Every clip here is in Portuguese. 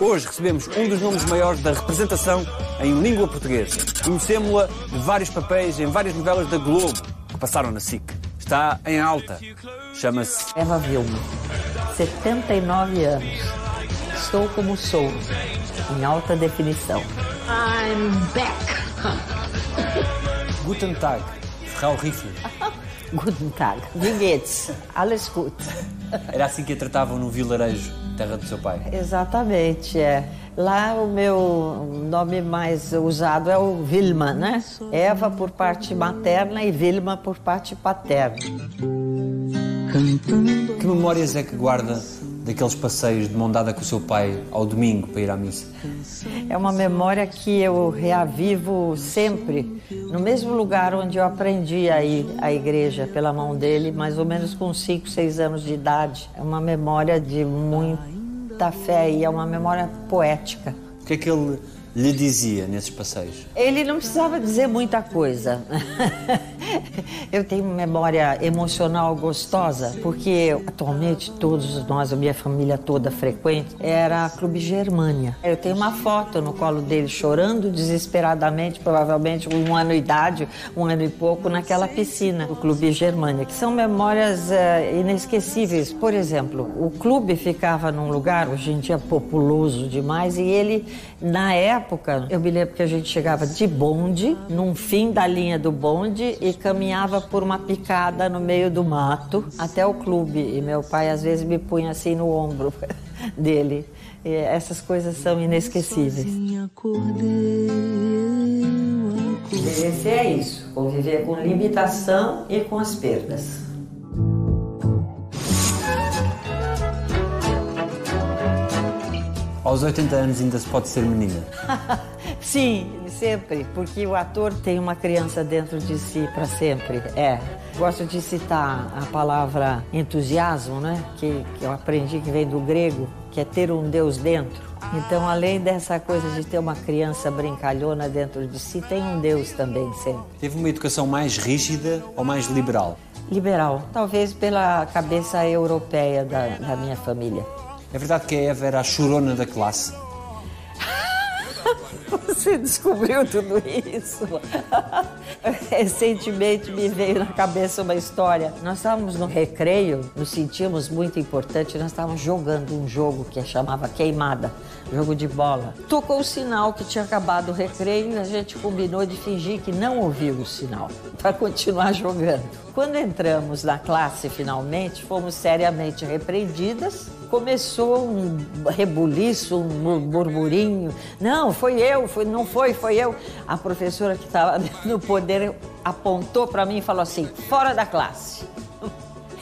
Hoje recebemos um dos nomes maiores da representação em língua portuguesa. Conhecemos-la de vários papéis em várias novelas da Globo que passaram na SIC. Está em alta. Chama-se Eva Vilma, 79 anos. Estou como sou, em alta definição. I'm back. Guten Tag, Frau Riffel. Guten Tag. Geht's? Alles gut. Era assim que a tratavam no vilarejo, terra do seu pai. Exatamente, é. Lá o meu nome mais usado é o Vilma, né? Eva por parte materna e Vilma por parte paterna. Que memórias é que guarda daqueles passeios de mão dada com o seu pai ao domingo para ir à missa? É uma memória que eu reavivo sempre, no mesmo lugar onde eu aprendi a ir à igreja pela mão dele, mais ou menos com 5, 6 anos de idade. É uma memória de muita fé e é uma memória poética. O que é que ele lhe dizia nesses passeios? Ele não precisava dizer muita coisa. Eu tenho memória emocional gostosa, porque atualmente todos nós, a minha família toda frequente, era Clube Germânia. Eu tenho uma foto no colo dele chorando desesperadamente, provavelmente um ano de idade, um ano e pouco, naquela piscina do Clube Germânia, que são memórias uh, inesquecíveis. Por exemplo, o clube ficava num lugar, hoje em dia populoso demais, e ele, na época, eu me lembro que a gente chegava de bonde, num fim da linha do bonde, e caminhava por uma picada no meio do mato até o clube. E meu pai às vezes me punha assim no ombro dele. E essas coisas são inesquecíveis. Envelhecer é isso, conviver com limitação e com as perdas. Aos 80 anos ainda se pode ser menina? Sim, sempre, porque o ator tem uma criança dentro de si para sempre. É. Gosto de citar a palavra entusiasmo, né? Que, que eu aprendi que vem do grego, que é ter um Deus dentro. Então, além dessa coisa de ter uma criança brincalhona dentro de si, tem um Deus também sempre. Teve uma educação mais rígida ou mais liberal? Liberal, talvez pela cabeça europeia da, da minha família. É verdade que a Eva era a chorona da classe? Você descobriu tudo isso? Recentemente me veio na cabeça uma história. Nós estávamos no recreio, nos sentíamos muito importante, nós estávamos jogando um jogo que chamava Queimada, jogo de bola. Tocou o sinal que tinha acabado o recreio e a gente combinou de fingir que não ouviu o sinal, para continuar jogando. Quando entramos na classe finalmente, fomos seriamente repreendidas. Começou um rebuliço, um murmurinho. Não, foi eu, foi, não foi, foi eu. A professora que estava no poder apontou para mim e falou assim: fora da classe.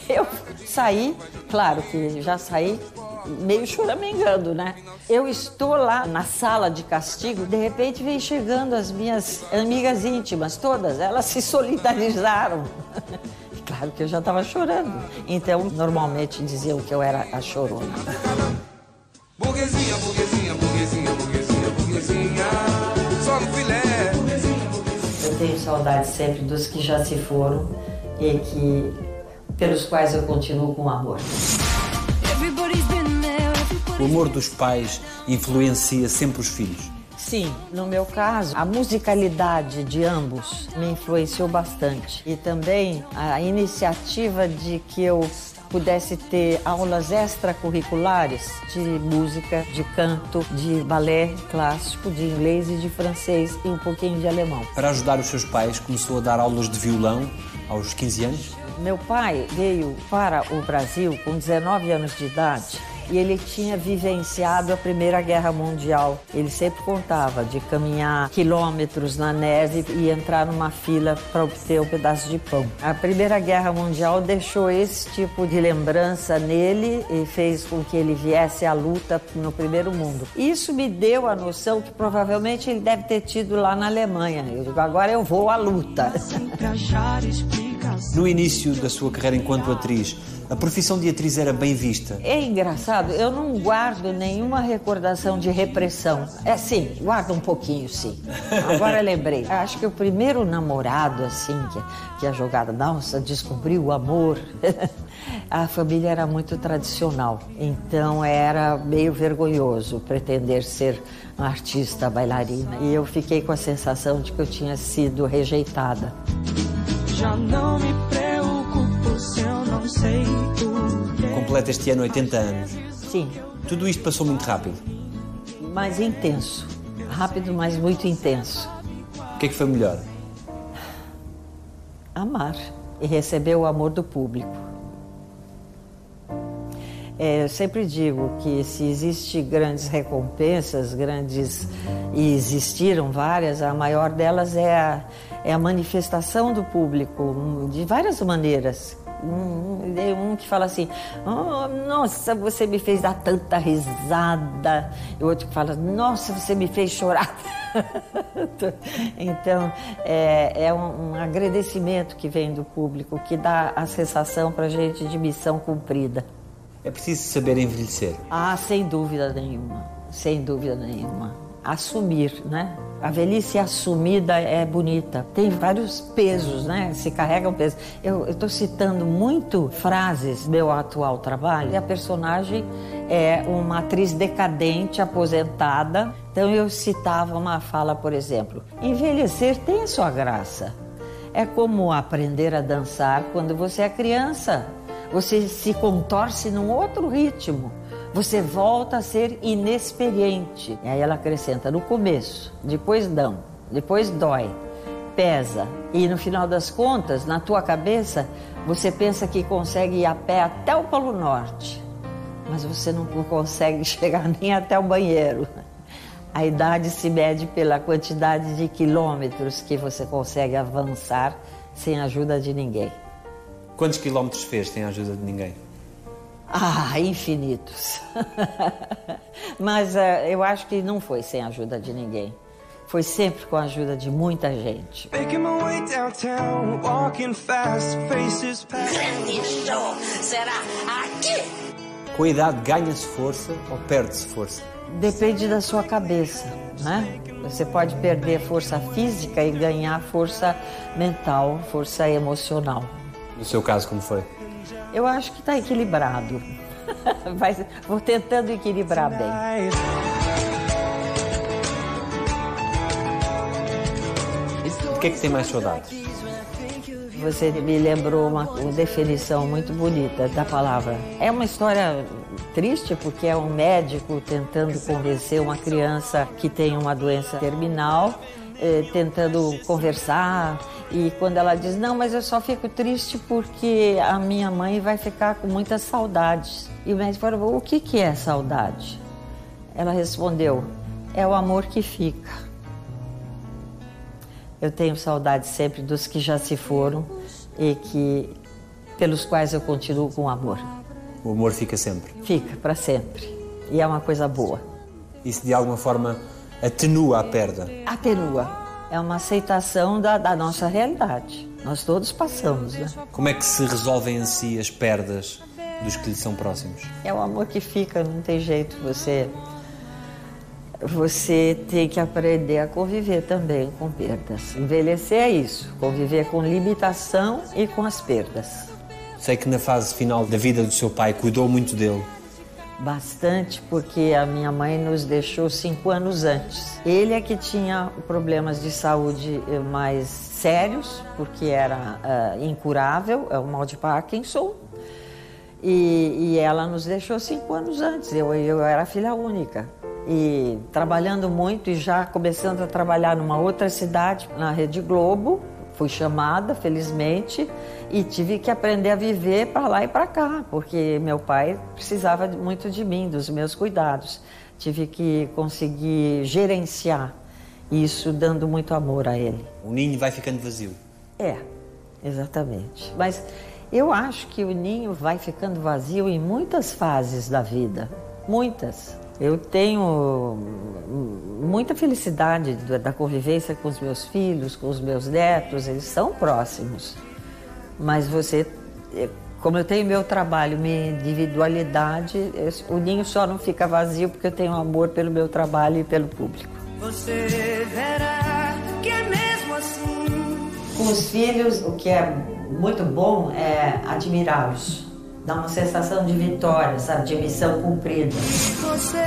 Eu saí, claro que já saí meio choramingando, né? Eu estou lá na sala de castigo, de repente vem chegando as minhas amigas íntimas, todas, elas se solidarizaram. Claro que eu já estava chorando. Então, normalmente diziam que eu era a chorona. Burguesinha, burguesinha, burguesinha, burguesinha, burguesinha, só no filé. Eu tenho saudade sempre dos que já se foram e que pelos quais eu continuo com amor. O amor dos pais influencia sempre os filhos. Sim, no meu caso, a musicalidade de ambos me influenciou bastante. E também a iniciativa de que eu pudesse ter aulas extracurriculares de música, de canto, de balé clássico, de inglês e de francês e um pouquinho de alemão. Para ajudar os seus pais, começou a dar aulas de violão aos 15 anos? Meu pai veio para o Brasil com 19 anos de idade e ele tinha vivenciado a Primeira Guerra Mundial. Ele sempre contava de caminhar quilômetros na neve e entrar numa fila para obter um pedaço de pão. A Primeira Guerra Mundial deixou esse tipo de lembrança nele e fez com que ele viesse à luta no primeiro mundo. Isso me deu a noção que provavelmente ele deve ter tido lá na Alemanha. Eu digo, agora eu vou à luta. No início da sua carreira enquanto atriz, A profissão de atriz era bem vista. É engraçado, eu não guardo nenhuma recordação de repressão. É sim, guardo um pouquinho, sim. Agora lembrei. Acho que o primeiro namorado, assim, que, que a jogada, nossa, descobriu o amor. a família era muito tradicional, então era meio vergonhoso pretender ser uma artista bailarina. E eu fiquei com a sensação de que eu tinha sido rejeitada. Já não me preocupo se eu não sei Completa este ano 80 anos. Sim. Tudo isto passou muito rápido. Mas intenso. Rápido, mas muito intenso. O que é que foi melhor? Amar e receber o amor do público. É, eu sempre digo que se existem grandes recompensas, grandes e existiram várias, a maior delas é a, é a manifestação do público de várias maneiras. Um, um que fala assim, oh, nossa, você me fez dar tanta risada. E outro que fala, nossa, você me fez chorar. então, é, é um, um, agradecimento que vem do público, que dá a sensação para gente de missão cumprida. É preciso saber envelhecer. Ah, sem dúvida nenhuma, sem dúvida nenhuma. Assumir, né? A velhice assumida é bonita. Tem vários pesos, né? Se carrega um peso. Eu estou citando muito frases do meu atual trabalho. E a personagem é uma atriz decadente, aposentada. Então eu citava uma fala, por exemplo: envelhecer tem sua graça. É como aprender a dançar quando você é criança você se contorce num outro ritmo. Você volta a ser inexperiente. E aí ela acrescenta no começo, depois não, depois dói, pesa. E no final das contas, na tua cabeça, você pensa que consegue ir a pé até o Polo Norte. Mas você não consegue chegar nem até o banheiro. A idade se mede pela quantidade de quilômetros que você consegue avançar sem ajuda de ninguém. Quantos quilómetros fez sem ajuda de ninguém? Ah, infinitos. Mas uh, eu acho que não foi sem a ajuda de ninguém. Foi sempre com a ajuda de muita gente. Será aqui? Com a idade ganha-se força ou perde-se força? Depende da sua cabeça, né? Você pode perder força física e ganhar força mental, força emocional. No seu caso, como foi? Eu acho que está equilibrado. Vai, vou tentando equilibrar bem. O que é que tem mais saudades? Você me lembrou uma, uma definição muito bonita da palavra. É uma história triste porque é um médico tentando convencer uma criança que tem uma doença terminal, eh, tentando conversar e quando ela diz, não, mas eu só fico triste porque a minha mãe vai ficar com muitas saudades. E o médico falou, o que, que é saudade? Ela respondeu, é o amor que fica. Eu tenho saudade sempre dos que já se foram e que pelos quais eu continuo com amor. O amor fica sempre? Fica, para sempre. E é uma coisa boa. Isso de alguma forma atenua a perda? Atenua é uma aceitação da, da nossa realidade. Nós todos passamos, né? Como é que se resolvem em si as perdas dos que lhe são próximos? É o amor que fica, não tem jeito. Você, você tem que aprender a conviver também com perdas. Envelhecer é isso, conviver com limitação e com as perdas. Sei que na fase final da vida do seu pai cuidou muito dele. Bastante, porque a minha mãe nos deixou cinco anos antes. Ele é que tinha problemas de saúde eh, mais sérios, porque era uh, incurável, é o mal de Parkinson. E, e, ela nos deixou cinco anos antes. Eu, eu era filha única. E trabalhando muito e já começando a trabalhar numa outra cidade, na Rede Globo, fui chamada, felizmente, e tive que aprender a viver para lá e para cá, porque meu pai precisava muito de mim, dos meus cuidados. Tive que conseguir gerenciar isso, dando muito amor a ele. O ninho vai ficando vazio. É, exatamente. Mas eu acho que o ninho vai ficando vazio em muitas fases da vida, muitas. Eu tenho muita felicidade da convivência com os meus filhos, com os meus netos, eles são próximos. Mas você, Como eu tenho meu trabalho, minha individualidade, o ninho só não fica vazio porque eu tenho amor pelo meu trabalho e pelo público. Você verá que é mesmo assim. Com os filhos, o que é muito bom é admirá-los. Dá uma sensação de vitória, sabe? De missão cumprida. Você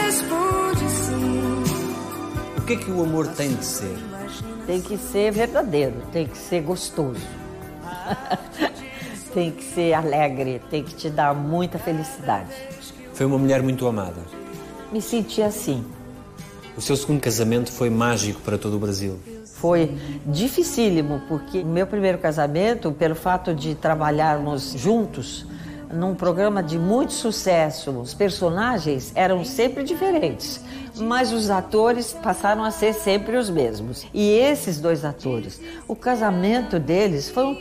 responde sim. O que é que o amor tem de ser? Tem que ser verdadeiro, tem que ser gostoso. tem que ser alegre, tem que te dar muita felicidade. Foi uma mulher muito amada. Me senti assim. O seu segundo casamento foi mágico para todo o Brasil. Foi dificílimo, porque meu primeiro casamento, pelo fato de trabalharmos juntos, num programa de muito sucesso. Os personagens eram sempre diferentes, mas os atores passaram a ser sempre os mesmos. E esses dois atores, o casamento deles foi um,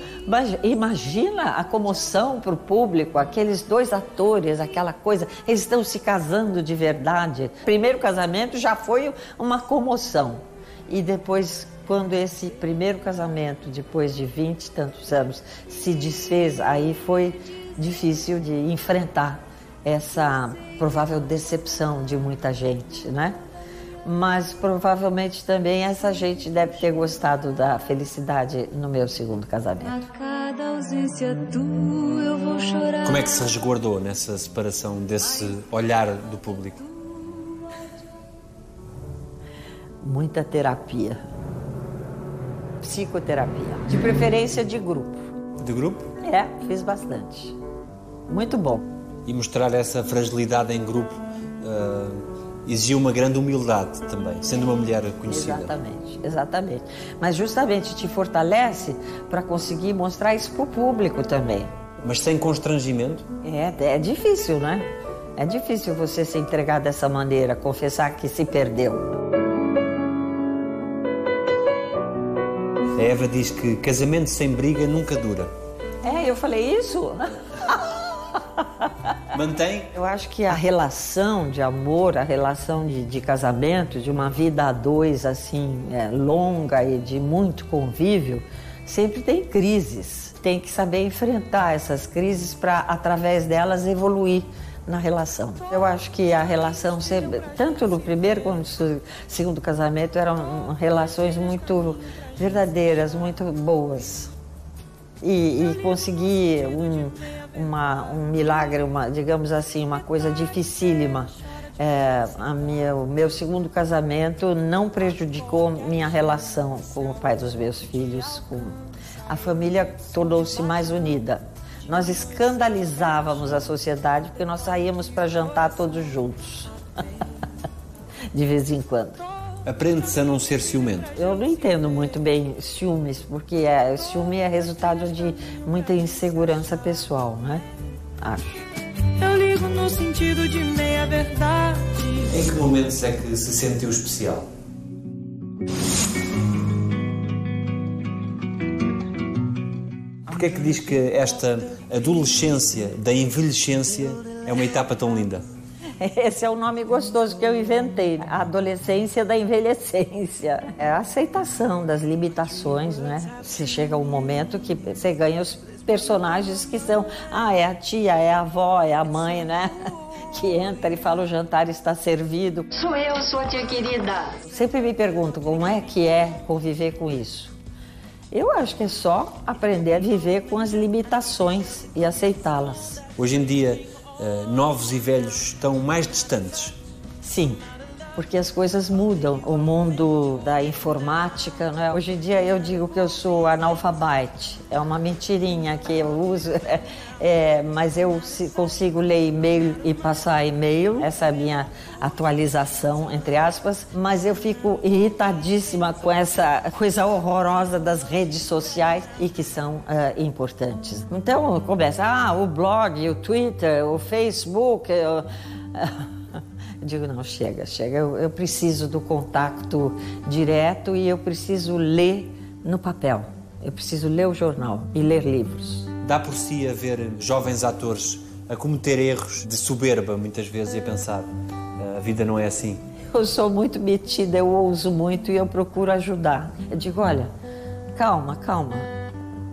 imagina a comoção para o público, aqueles dois atores, aquela coisa, eles estão se casando de verdade. Primeiro casamento já foi uma comoção. E depois quando esse primeiro casamento, depois de vinte e tantos anos, se desfez, aí foi difícil de enfrentar essa provável decepção de muita gente, né? Mas provavelmente também essa gente deve ter gostado da felicidade no meu segundo casamento. A cada ausência tua eu vou chorar. Como é que se resguardou nessa separação desse olhar do público? Muita terapia. Psicoterapia. De preferência de grupo. De grupo? É, fiz bastante. Muito bom. E mostrar essa fragilidade em grupo uh, exigiu uma grande humildade também, sendo uma mulher conhecida. Exatamente, exatamente. Mas justamente te fortalece para conseguir mostrar isso para o público também. Mas sem constrangimento? É, é difícil, né? É difícil você se entregar dessa maneira, confessar que se perdeu. A Eva diz que casamento sem briga nunca dura. É, eu falei isso? Mantém? Eu acho que a relação de amor, a relação de, de casamento, de uma vida a dois assim, é, longa e de muito convívio, sempre tem crises. Tem que saber enfrentar essas crises para, através delas, evoluir na relação. Eu acho que a relação, sempre, tanto no primeiro quanto no segundo casamento, eram relações muito verdadeiras, muito boas. E, e um, uma, um milagre, uma, digamos assim, uma coisa dificílima. É, a minha, o meu segundo casamento não prejudicou minha relação com o pai dos meus filhos. Com... A família tornou-se mais unida. Nós escandalizávamos a sociedade porque nós saíamos para jantar todos juntos, de vez em quando. Aprende-se a não ser ciumento? Eu não entendo muito bem ciúmes, porque é, ciúme é resultado de muita insegurança pessoal, né? Acho. Eu ligo no sentido de meia verdade. Em que momentos é que se sentiu especial? Porquê é que diz que esta adolescência da envelhecência é uma etapa tão linda? Esse é o nome gostoso que eu inventei. A adolescência da envelhecência. É a aceitação das limitações, né? Você chega um momento que você ganha os personagens que são, ah, é a tia, é a avó, é a mãe, né? Que entra e fala o jantar está servido. Sou eu, sua tia querida. Sempre me pergunto como é que é conviver com isso. Eu acho que é só aprender a viver com as limitações e aceitá-las. Hoje em dia, uh, novos e velhos estão mais distantes? Sim, porque as coisas mudam. O mundo da informática, né? hoje em dia eu digo que eu sou analfabete, é uma mentirinha que eu uso, é, mas eu consigo ler e-mail e passar e-mail, essa é a minha atualização, entre aspas, mas eu fico irritadíssima com essa coisa horrorosa das redes sociais e que são uh, importantes. Então começa, ah, o blog, o Twitter, o Facebook. digo, não, chega, chega. Eu, eu preciso do contato direto e eu preciso ler no papel. Eu preciso ler o jornal e ler livros. Dá por si a ver jovens atores a cometer erros de soberba, muitas vezes, e a pensar: a vida não é assim. Eu sou muito metida, eu ouso muito e eu procuro ajudar. Eu digo: olha, calma, calma.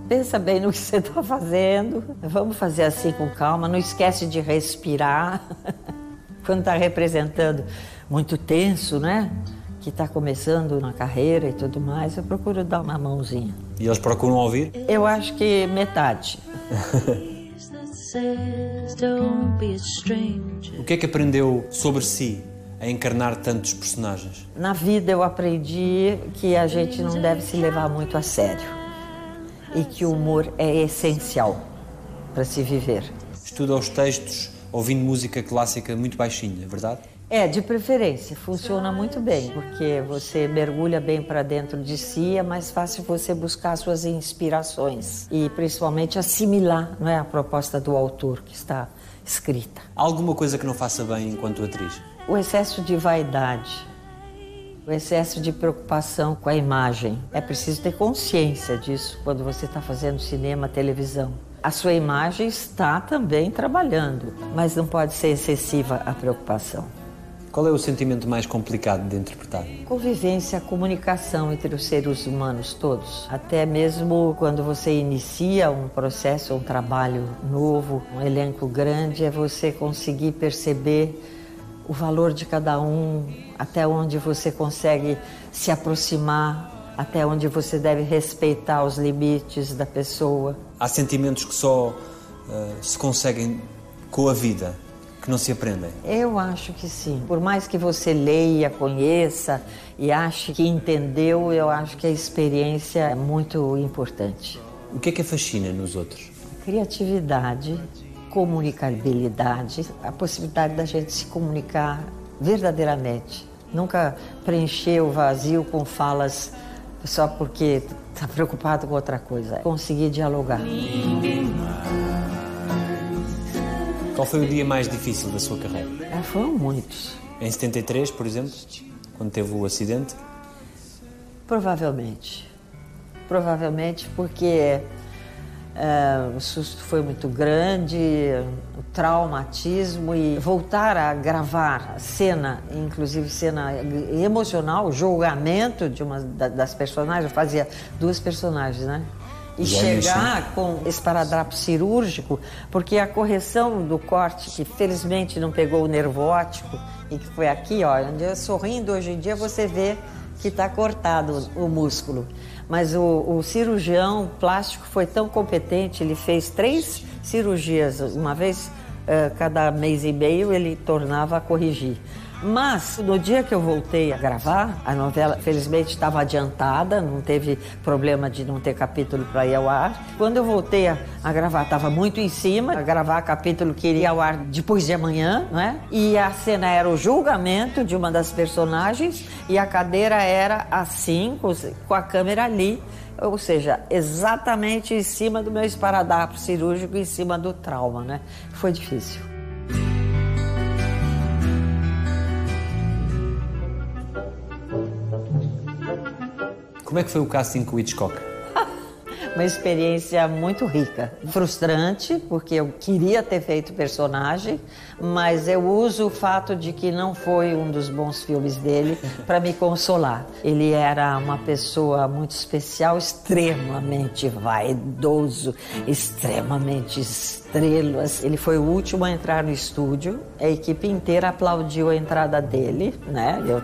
pensa bem no que você está fazendo. Vamos fazer assim com calma. Não esquece de respirar. Quando está representando muito tenso, né? Que está começando na carreira e tudo mais, eu procuro dar uma mãozinha. E eles procuram ouvir? Eu acho que metade. o que é que aprendeu sobre si a encarnar tantos personagens? Na vida eu aprendi que a gente não deve se levar muito a sério e que o humor é essencial para se viver. Estuda os textos ouvindo música clássica muito baixinha, é verdade? É, de preferência, funciona muito bem, porque você mergulha bem para dentro de si, é mais fácil você buscar suas inspirações e principalmente assimilar não é, a proposta do autor que está escrita. Alguma coisa que não faça bem enquanto atriz? O excesso de vaidade, o excesso de preocupação com a imagem. É preciso ter consciência disso quando você está fazendo cinema, televisão. A sua imagem está também trabalhando, mas não pode ser excessiva a preocupação. Qual é o sentimento mais complicado de interpretar? Convivência, comunicação entre os seres humanos todos. Até mesmo quando você inicia um processo, um trabalho novo, um elenco grande, é você conseguir perceber o valor de cada um, até onde você consegue se aproximar, até onde você deve respeitar os limites da pessoa. Há sentimentos que só uh, se conseguem com a vida que não se aprendem? Eu acho que sim. Por mais que você leia, conheça e ache que entendeu, eu acho que a experiência é muito importante. O que é que fascina nos outros? Criatividade, comunicabilidade, a possibilidade da gente se comunicar verdadeiramente. Nunca preencher o vazio com falas só porque está preocupado com outra coisa. Conseguir dialogar. Qual foi o dia mais difícil da sua carreira? Ah, foram muitos. Em 73, por exemplo, quando teve o acidente? Provavelmente. Provavelmente porque uh, o susto foi muito grande, o traumatismo e voltar a gravar cena, inclusive cena emocional, julgamento de uma das personagens, eu fazia duas personagens, né? e chegar com esparadrapo cirúrgico, porque a correção do corte, que felizmente não pegou o nervo óptico, e que foi aqui, ó, sorrindo hoje em dia você vê que está cortado o músculo. Mas o, o cirurgião plástico foi tão competente, ele fez três cirurgias, uma vez uh, cada mês e meio ele tornava a corrigir. Mas no dia que eu voltei a gravar, a novela felizmente estava adiantada, não teve problema de não ter capítulo para ir ao ar. Quando eu voltei a, a gravar, estava muito em cima, a gravar capítulo que iria ao ar depois de amanhã, né? E a cena era o julgamento de uma das personagens e a cadeira era assim, com a câmera ali ou seja, exatamente em cima do meu esparadrapo cirúrgico, em cima do trauma, né? Foi difícil. Como é que foi o casting com o Hitchcock? Uma experiência muito rica. Frustrante, porque eu queria ter feito personagem, mas eu uso o fato de que não foi um dos bons filmes dele para me consolar. Ele era uma pessoa muito especial, extremamente vaidoso, extremamente estrelas. Ele foi o último a entrar no estúdio, a equipe inteira aplaudiu a entrada dele, né? Eu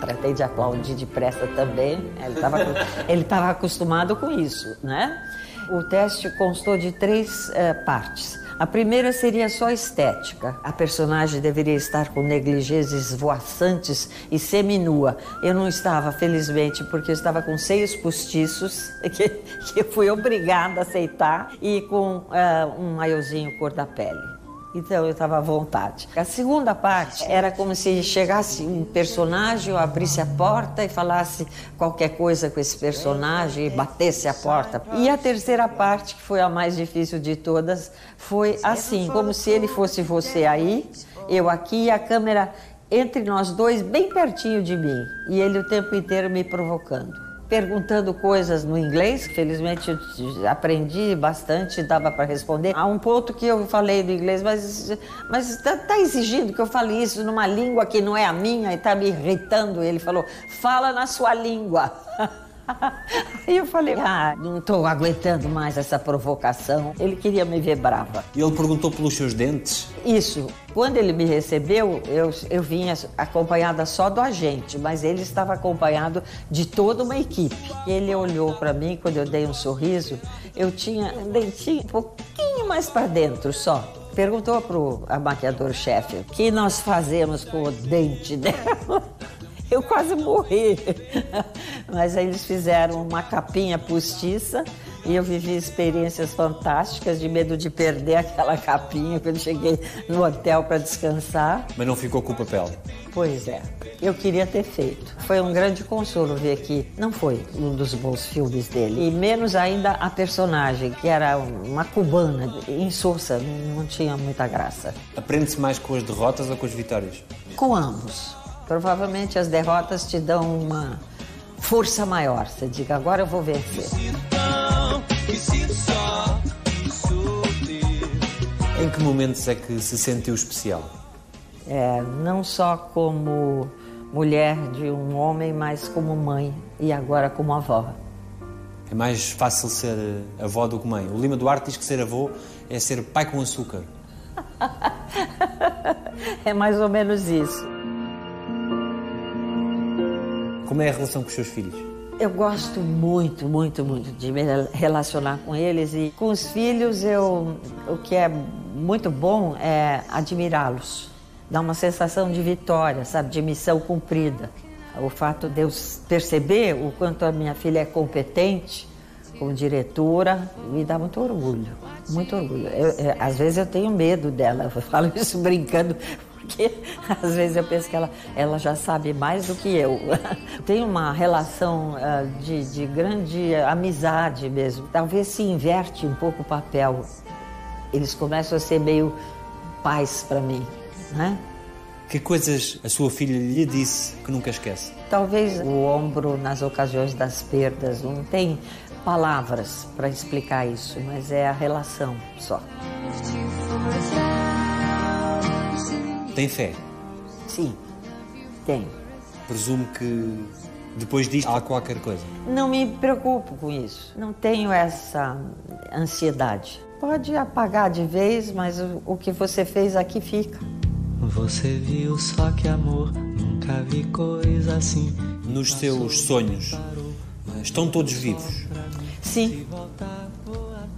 tratei de aplaudir depressa também. Ele estava ele acostumado com isso, né? O teste constou de três uh, partes. A primeira seria só estética. A personagem deveria estar com negligês esvoaçantes e seminua. Eu não estava, felizmente, porque eu estava com seios postiços, que, que eu fui obrigada a aceitar, e com uh, um maiozinho cor da pele. Então eu estava à vontade. A segunda parte era como se chegasse um personagem, eu abrisse a porta e falasse qualquer coisa com esse personagem e batesse a porta. E a terceira parte, que foi a mais difícil de todas, foi assim, como se ele fosse você aí, eu aqui e a câmera entre nós dois bem pertinho de mim e ele o tempo inteiro me provocando perguntando coisas no inglês, felizmente eu aprendi bastante, dava para responder. Há um ponto que eu falei do inglês, mas mas está tá exigindo que eu fale isso numa língua que não é a minha e está me irritando. Ele falou: "Fala na sua língua". Aí eu falei, ah, não estou aguentando mais essa provocação. Ele queria me ver brava. E ele perguntou pelos seus dentes? Isso. Quando ele me recebeu, eu, eu vinha acompanhada só do agente, mas ele estava acompanhado de toda uma equipe. Ele olhou para mim, quando eu dei um sorriso, eu tinha um dentinho um pouquinho mais para dentro só. Perguntou pro maquiador-chefe o que nós fazemos com o dente dela. Eu quase morri. Mas aí eles fizeram uma capinha postiça e eu vivi experiências fantásticas de medo de perder aquela capinha quando cheguei no hotel para descansar. Mas não ficou com o papel? Pois é, eu queria ter feito. Foi um grande consolo ver que não foi um dos bons filmes dele. E menos ainda a personagem, que era uma cubana, insossa, não tinha muita graça. Aprende-se mais com as derrotas ou com as vitórias? Com ambos. Provavelmente as derrotas te dão uma força maior. Você diga, agora eu vou vencer. Em que momentos é que se sentiu especial? É, não só como mulher de um homem, mas como mãe e agora como avó. É mais fácil ser avó do que mãe. O Lima Duarte diz que ser avô é ser pai com açúcar. é mais ou menos isso. Como é a relação com os seus filhos? Eu gosto muito, muito, muito de me relacionar com eles e com os filhos eu o que é muito bom é admirá-los. Dá uma sensação de vitória, sabe, de missão cumprida. O fato de eu perceber o quanto a minha filha é competente como diretora me dá muito orgulho, muito orgulho. Eu, eu, às vezes eu tenho medo dela, eu falo isso brincando, porque às vezes eu penso que ela, ela já sabe mais do que eu. Tem uma relação uh, de, de grande amizade mesmo. Talvez se inverte um pouco o papel. Eles começam a ser meio pais para mim, né? Que coisas a sua filha lhe disse que nunca esquece? Talvez o ombro nas ocasiões das perdas. Não tem palavras para explicar isso, mas é a relação só. Tem fé? Sim, tenho. Presumo que depois disto há qualquer coisa. Não me preocupo com isso. Não tenho essa ansiedade. Pode apagar de vez, mas o que você fez aqui fica. Você viu só que amor, nunca vi coisa assim. Nos seus sonhos, estão todos vivos? Sim.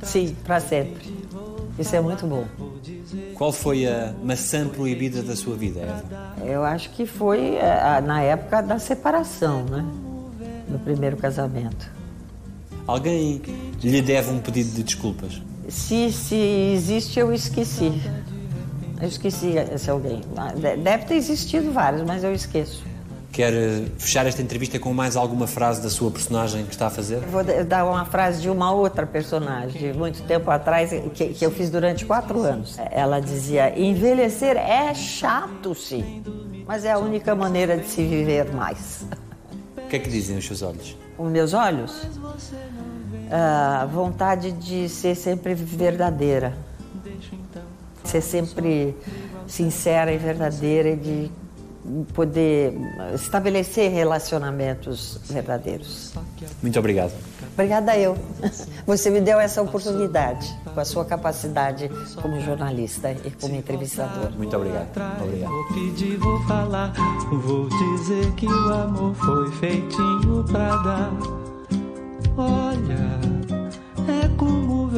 Sim, para sempre. Isso é muito bom. Qual foi a maçã proibida da sua vida, Eva? Eu acho que foi é, na época da separação, né? No primeiro casamento. Alguém lhe deve um pedido de desculpas? Se, se existe, eu esqueci. Eu esqueci esse alguém. Deve ter existido vários, mas eu esqueço. Quer fechar esta entrevista com mais alguma frase da sua personagem que está a fazer? Vou dar uma frase de uma outra personagem, de muito tempo atrás, que, que eu fiz durante quatro anos. Ela dizia: envelhecer é chato, sim, mas é a única maneira de se viver mais. O que é que dizem os seus olhos? Os meus olhos? A vontade de ser sempre verdadeira. Ser sempre sincera e verdadeira e de poder estabelecer relacionamentos verdadeiros. Muito obrigado. Obrigada eu. Você me deu essa oportunidade com a sua capacidade como jornalista e como entrevistador. Muito obrigado. Obrigado. Vou pedir, vou falar, vou dizer que o amor foi feitinho pra dar. Olha, é como